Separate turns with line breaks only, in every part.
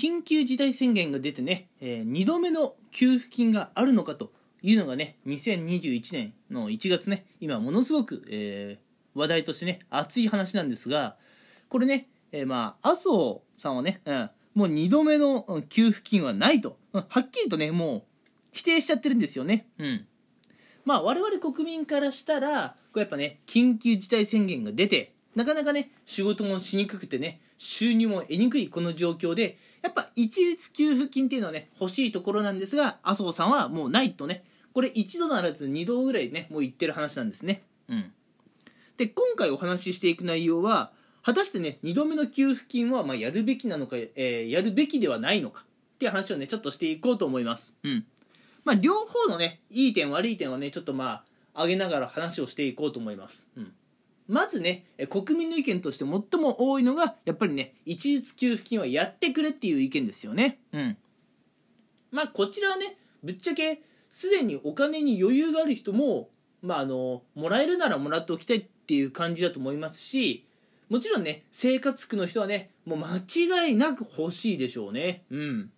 緊急事態宣言が出てね、えー、2度目の給付金があるのかというのがね、2021年の1月ね、今ものすごく、えー、話題としてね、熱い話なんですが、これね、えー、まあ、麻生さんはね、うん、もう2度目の給付金はないと、うん、はっきりとね、もう否定しちゃってるんですよね。うん。まあ、我々国民からしたら、こうやっぱね、緊急事態宣言が出て、なかなかね、仕事もしにくくてね、収入も得にくいこの状況で、やっぱ一律給付金っていうのはね、欲しいところなんですが、麻生さんはもうないとね、これ一度ならず二度ぐらいね、もう言ってる話なんですね。うん。で、今回お話ししていく内容は、果たしてね、2度目の給付金はまやるべきなのか、えー、やるべきではないのかっていう話をね、ちょっとしていこうと思います。うん。まあ、両方のね、いい点悪い点をね、ちょっとまあ、上げながら話をしていこうと思います。うん。まずね、国民の意見として最も多いのが、やっぱりね、一律給付金はやってくれっていう意見ですよね。うん。まあ、こちらはね、ぶっちゃけ、すでにお金に余裕がある人も、まあ、あの、もらえるならもらっておきたいっていう感じだと思いますし、もちろんね、生活苦の人はね、もう間違いなく欲しいでしょうね。うん。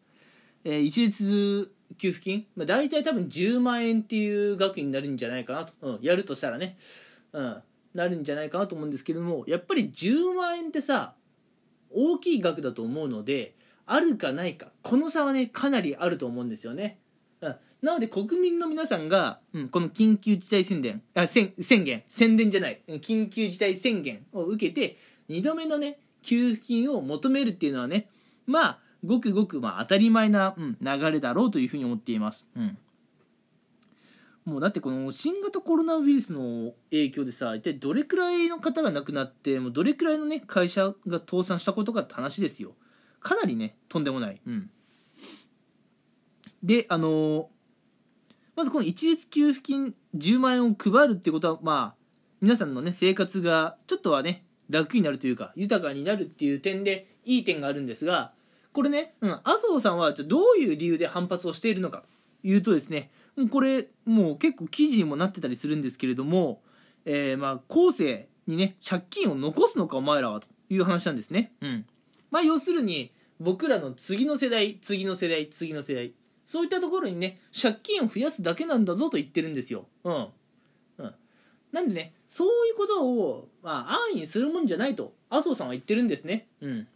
えー、一律給付金、まあ、大体多分10万円っていう額になるんじゃないかなと、うん、やるとしたらね。うん。なるんじゃないかなと思うんですけれどもやっぱり10万円ってさ大きい額だと思うのであるかないかこの差はねかなりあると思うんですよね。うん、なので国民の皆さんが、うん、この緊急事態宣言あ宣言宣伝じゃない緊急事態宣言を受けて2度目のね給付金を求めるっていうのはねまあごくごくまあ当たり前な、うん、流れだろうというふうに思っています。うんもうだってこの新型コロナウイルスの影響でさ一体どれくらいの方が亡くなってもうどれくらいのね会社が倒産したことかって話ですよ。かなりねとんでもない。うん。であのー、まずこの一律給付金10万円を配るってことはまあ皆さんのね生活がちょっとはね楽になるというか豊かになるっていう点でいい点があるんですがこれね、うん、麻生さんはじゃどういう理由で反発をしているのかというとですねこれもう結構記事にもなってたりするんですけれども、えー、まあ後世にね借金を残すのかお前らはという話なんですね。うん。まあ要するに僕らの次の世代次の世代次の世代そういったところにね借金を増やすだけなんだぞと言ってるんですよ。うん。うん。なんでねそういうことを、まあ、安易にするもんじゃないと麻生さんは言ってるんですね。うん。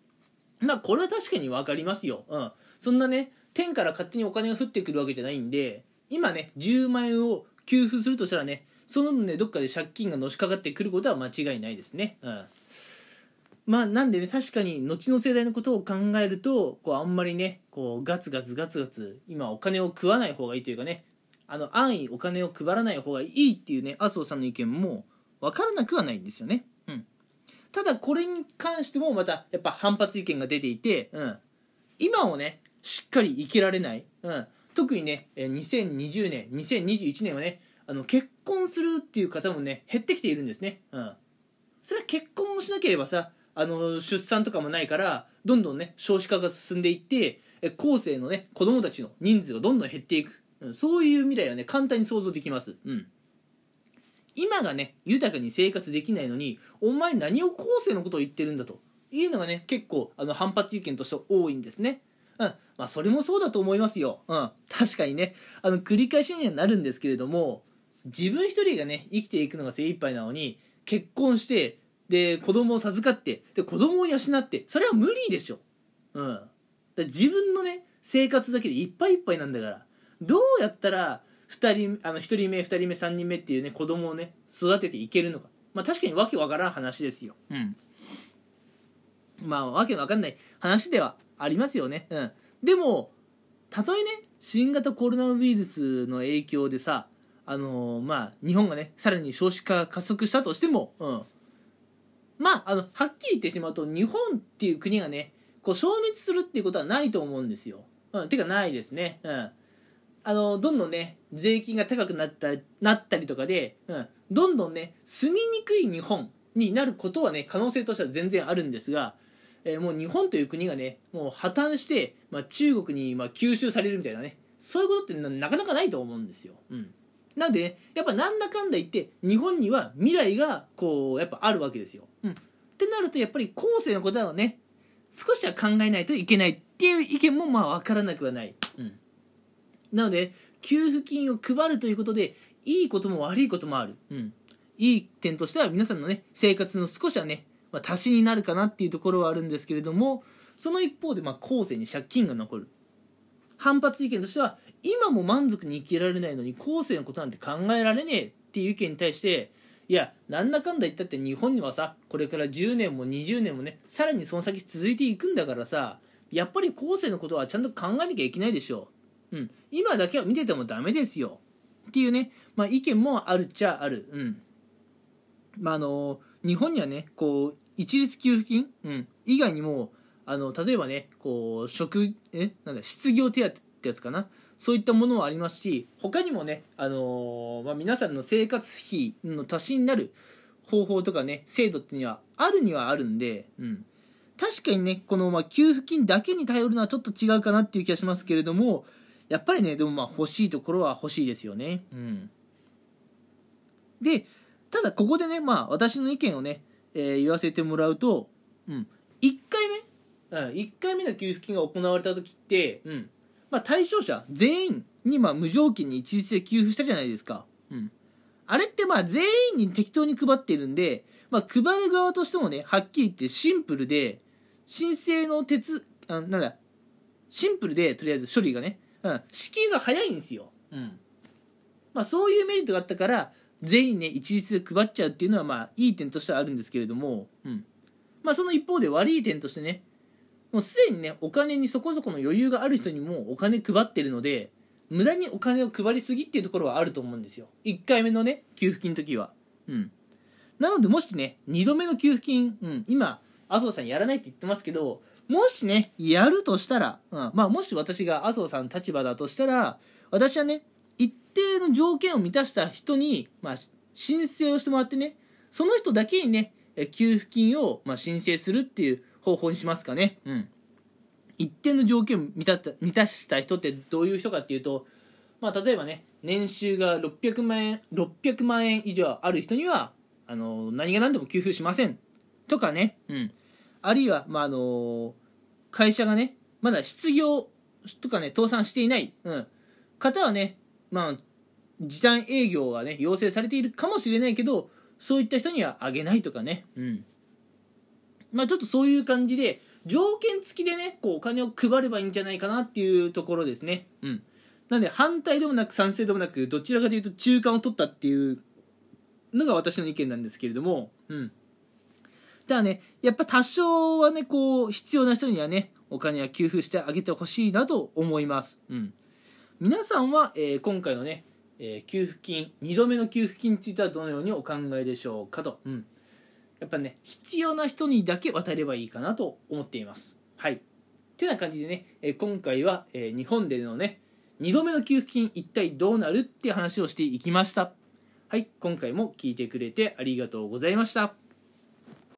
まあこれは確かに分かりますよ。うん。そんなね天から勝手にお金が降ってくるわけじゃないんで今ね10万円を給付するとしたらねその分ねどっかで借金がのしかかってくることは間違いないですね。うん。まあなんでね確かに後の世代のことを考えるとこうあんまりねこうガツガツガツガツ今お金を食わない方がいいというかねあの安易お金を配らない方がいいっていうね麻生さんの意見も分からなくはないんですよね。うん。ただこれに関してもまたやっぱ反発意見が出ていて、うん、今をねしっかり生きられない、うん、特にね2020年2021年はねあの結婚するっていう方もね減ってきているんですね。うん。それは結婚をしなければさあの出産とかもないからどんどんね少子化が進んでいって後世のね子供たちの人数がどんどん減っていく、うん、そういう未来はね簡単に想像できます。うん。今がね豊かに生活できないのにお前何を後世のことを言ってるんだというのがね結構あの反発意見として多いんですね。うん。まあそれもそうだと思いますよ。うん。確かにね。あの繰り返しにはなるんですけれども自分一人がね生きていくのが精一杯なのに結婚してで子供を授かってで子供を養ってそれは無理でしょ。うん。自分のね生活だけでいっぱいいっぱいなんだからどうやったら2人あの1人目2人目3人目っていうね子供をね育てていけるのか。まあ確かにわけわからん話ですよ。うん。まあわけわかんない話ではありますよね。うん。でもたとえね新型コロナウイルスの影響でさあのー、まあ日本がねさらに少子化が加速したとしてもうん。まああのはっきり言ってしまうと日本っていう国がねこう消滅するっていうことはないと思うんですよ、うん、てかないですね。うん。あのどんどんね税金が高くなったなったりとかで、うん、どんどんね住みにくい日本になることはね可能性としては全然あるんですがえー、もう日本という国がねもう破綻して、まあ、中国にまあ吸収されるみたいなね。そういうことってなかなかないと思うんですよ。うん。なんで、ね、やっぱなんだかんだ言って日本には未来がこうやっぱあるわけですよ。うん、ってなるとやっぱり後世のことはね少しは考えないといけないっていう意見もまあ分からなくはない、うん、なので給付金を配るということでいいことも悪いこともある、うん、いい点としては皆さんのね生活の少しはね、まあ、足しになるかなっていうところはあるんですけれどもその一方でまあ後世に借金が残る。反発意見としては今も満足に生きられないのに後世のことなんて考えられねえっていう意見に対していやなんだかんだ言ったって日本にはさこれから10年も20年もねさらにその先続いていくんだからさやっぱり後世のことはちゃんと考えなきゃいけないでしょう、うん、今だけは見ててもダメですよ。っていうね、まあ、意見もあるっちゃある、うん。まあ、あの日本にはねこう一律給付金、うん、以外にもあの例えばねこう職え？なんだ失業手当ってやつかな？そういったものはありますし他にもね、あのー、まあ、皆さんの生活費の足しになる方法とかね制度っていうのはあるにはあるんで、うん、確かにねこのまあ給付金だけに頼るのはちょっと違うかなっていう気がしますけれどもやっぱりねでもまあ欲しいところは欲しいですよね。うん、でただここでねまあ私の意見をね、えー、言わせてもらうと、うん、1回目、うん、1回目の給付金が行われた時って、うん。まあ、対象者全員にまあ無条件に一律で給付したじゃないですか。うん、あれってまあ全員に適当に配ってるんで、まあ、配る側としてもねはっきり言ってシンプルで申請の鉄あなんだシンプルでとりあえず処理がね、うん、支給が早いんですよ、うん。まあ、そういうメリットがあったから全員ね一律で配っちゃうっていうのはまあいい点としてはあるんですけれども、うん。まあ、その一方で悪い点としてねもうすでにねお金にそこそこの余裕がある人にもお金配ってるので無駄にお金を配りすぎっていうところはあると思うんですよ。1回目のね給付金の時は。うん。なのでもしね2度目の給付金、うん、今麻生さんやらないって言ってますけどもしねやるとしたら、うん、まあもし私が麻生さんの立場だとしたら私はね定の条件を満たした人に、まあ、申請をしてもらってねその人だけにね給付金を、ま、申請するっていう方法にしますかね。うん。一定の条件を満た満たした人ってどういう人かっていうと、まあ、例えばね年収が600万円600万円以上ある人にはあの何が何でも給付しません。とかね、うん、あるいは、まあ、あの会社がねまだ失業とかね倒産していない、うん、方はね、まあ、時短営業がね要請されているかもしれないけどそういった人にはあげないとかね、うん。まあ、ちょっとそういう感じで条件付きでねこうお金を配ればいいんじゃないかなっていうところですね、うん、なので反対でもなく賛成でもなくどちらかというと中間を取ったっていうのが私の意見なんですけれども、うん、ただね、やっぱ多少はね、こう、必要な人にはね、お金は給付してあげてほしいなと思います。うん。皆さんは、えー、今回のね、えー、給付金、2度目の給付金についてはどのようにお考えでしょうかと。うん。やっぱね、必要な人にだけ渡ればいいかなと思っています。はい。てな感じでね、えー、今回は、え日本でのね、2度目の給付金一体どうなるって話をしていきました。はい、今回も聞いてくれてありがとうございました。